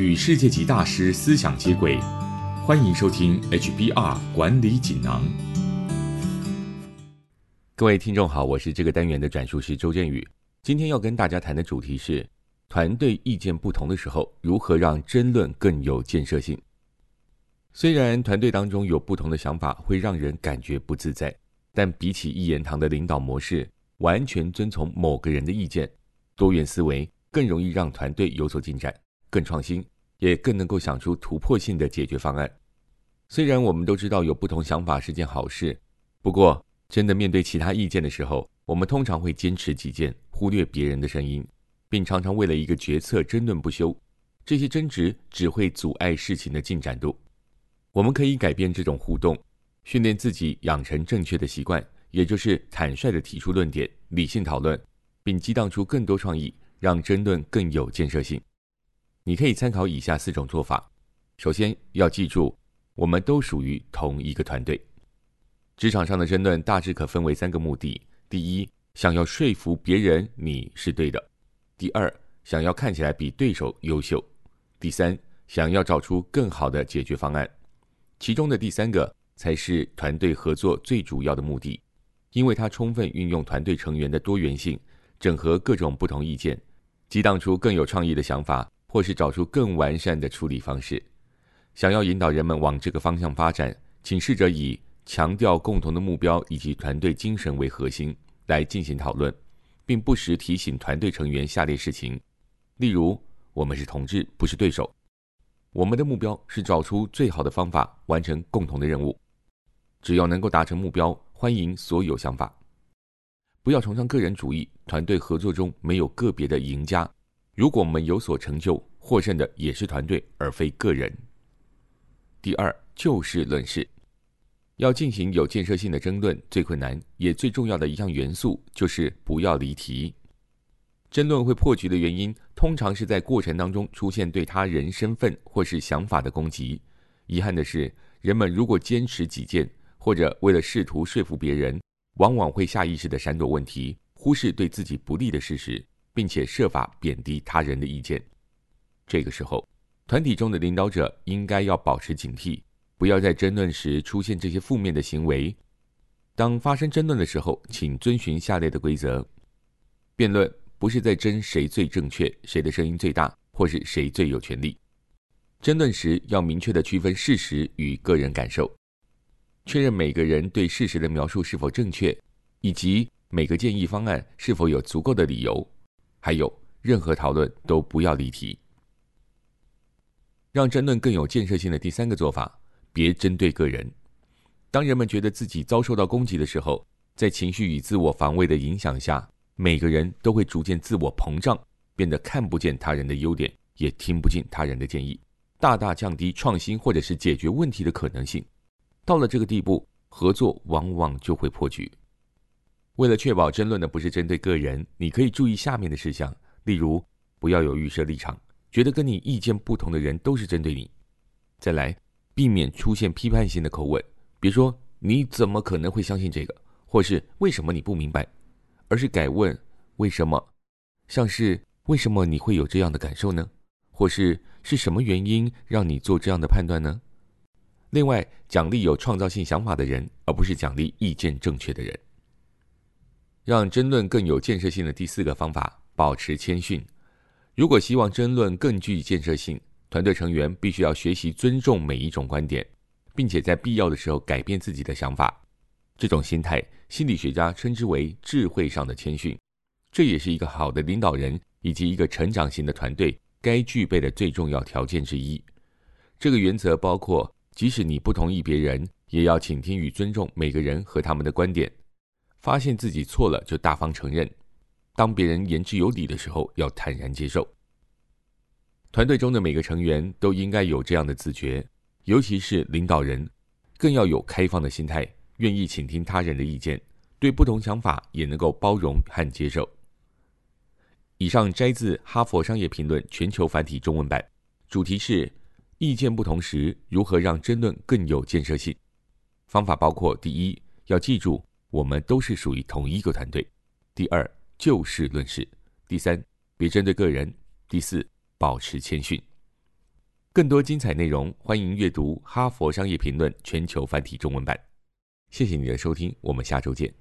与世界级大师思想接轨，欢迎收听 HBR 管理锦囊。各位听众好，我是这个单元的转述师周振宇。今天要跟大家谈的主题是：团队意见不同的时候，如何让争论更有建设性。虽然团队当中有不同的想法会让人感觉不自在，但比起一言堂的领导模式，完全遵从某个人的意见，多元思维更容易让团队有所进展。更创新，也更能够想出突破性的解决方案。虽然我们都知道有不同想法是件好事，不过真的面对其他意见的时候，我们通常会坚持己见，忽略别人的声音，并常常为了一个决策争论不休。这些争执只会阻碍事情的进展度。我们可以改变这种互动，训练自己养成正确的习惯，也就是坦率的提出论点，理性讨论，并激荡出更多创意，让争论更有建设性。你可以参考以下四种做法。首先要记住，我们都属于同一个团队。职场上的争论大致可分为三个目的：第一，想要说服别人你是对的；第二，想要看起来比对手优秀；第三，想要找出更好的解决方案。其中的第三个才是团队合作最主要的目的，因为它充分运用团队成员的多元性，整合各种不同意见，激荡出更有创意的想法。或是找出更完善的处理方式。想要引导人们往这个方向发展，请试着以强调共同的目标以及团队精神为核心来进行讨论，并不时提醒团队成员下列事情：例如，我们是同志，不是对手；我们的目标是找出最好的方法完成共同的任务。只要能够达成目标，欢迎所有想法。不要崇尚个人主义，团队合作中没有个别的赢家。如果我们有所成就，获胜的也是团队，而非个人。第二，就事论事，要进行有建设性的争论，最困难也最重要的一项元素就是不要离题。争论会破局的原因，通常是在过程当中出现对他人身份或是想法的攻击。遗憾的是，人们如果坚持己见，或者为了试图说服别人，往往会下意识的闪躲问题，忽视对自己不利的事实。并且设法贬低他人的意见，这个时候，团体中的领导者应该要保持警惕，不要在争论时出现这些负面的行为。当发生争论的时候，请遵循下列的规则：辩论不是在争谁最正确、谁的声音最大，或是谁最有权利。争论时要明确的区分事实与个人感受，确认每个人对事实的描述是否正确，以及每个建议方案是否有足够的理由。还有，任何讨论都不要离题。让争论更有建设性的第三个做法，别针对个人。当人们觉得自己遭受到攻击的时候，在情绪与自我防卫的影响下，每个人都会逐渐自我膨胀，变得看不见他人的优点，也听不进他人的建议，大大降低创新或者是解决问题的可能性。到了这个地步，合作往往就会破局。为了确保争论的不是针对个人，你可以注意下面的事项，例如不要有预设立场，觉得跟你意见不同的人都是针对你。再来，避免出现批判性的口吻，别说你怎么可能会相信这个，或是为什么你不明白，而是改问为什么，像是为什么你会有这样的感受呢？或是是什么原因让你做这样的判断呢？另外，奖励有创造性想法的人，而不是奖励意见正确的人。让争论更有建设性的第四个方法，保持谦逊。如果希望争论更具建设性，团队成员必须要学习尊重每一种观点，并且在必要的时候改变自己的想法。这种心态，心理学家称之为智慧上的谦逊。这也是一个好的领导人以及一个成长型的团队该具备的最重要条件之一。这个原则包括，即使你不同意别人，也要倾听与尊重每个人和他们的观点。发现自己错了就大方承认，当别人言之有理的时候要坦然接受。团队中的每个成员都应该有这样的自觉，尤其是领导人，更要有开放的心态，愿意倾听他人的意见，对不同想法也能够包容和接受。以上摘自《哈佛商业评论》全球繁体中文版，主题是意见不同时如何让争论更有建设性。方法包括：第一，要记住。我们都是属于同一个团队。第二，就事论事；第三，别针对个人；第四，保持谦逊。更多精彩内容，欢迎阅读《哈佛商业评论》全球繁体中文版。谢谢你的收听，我们下周见。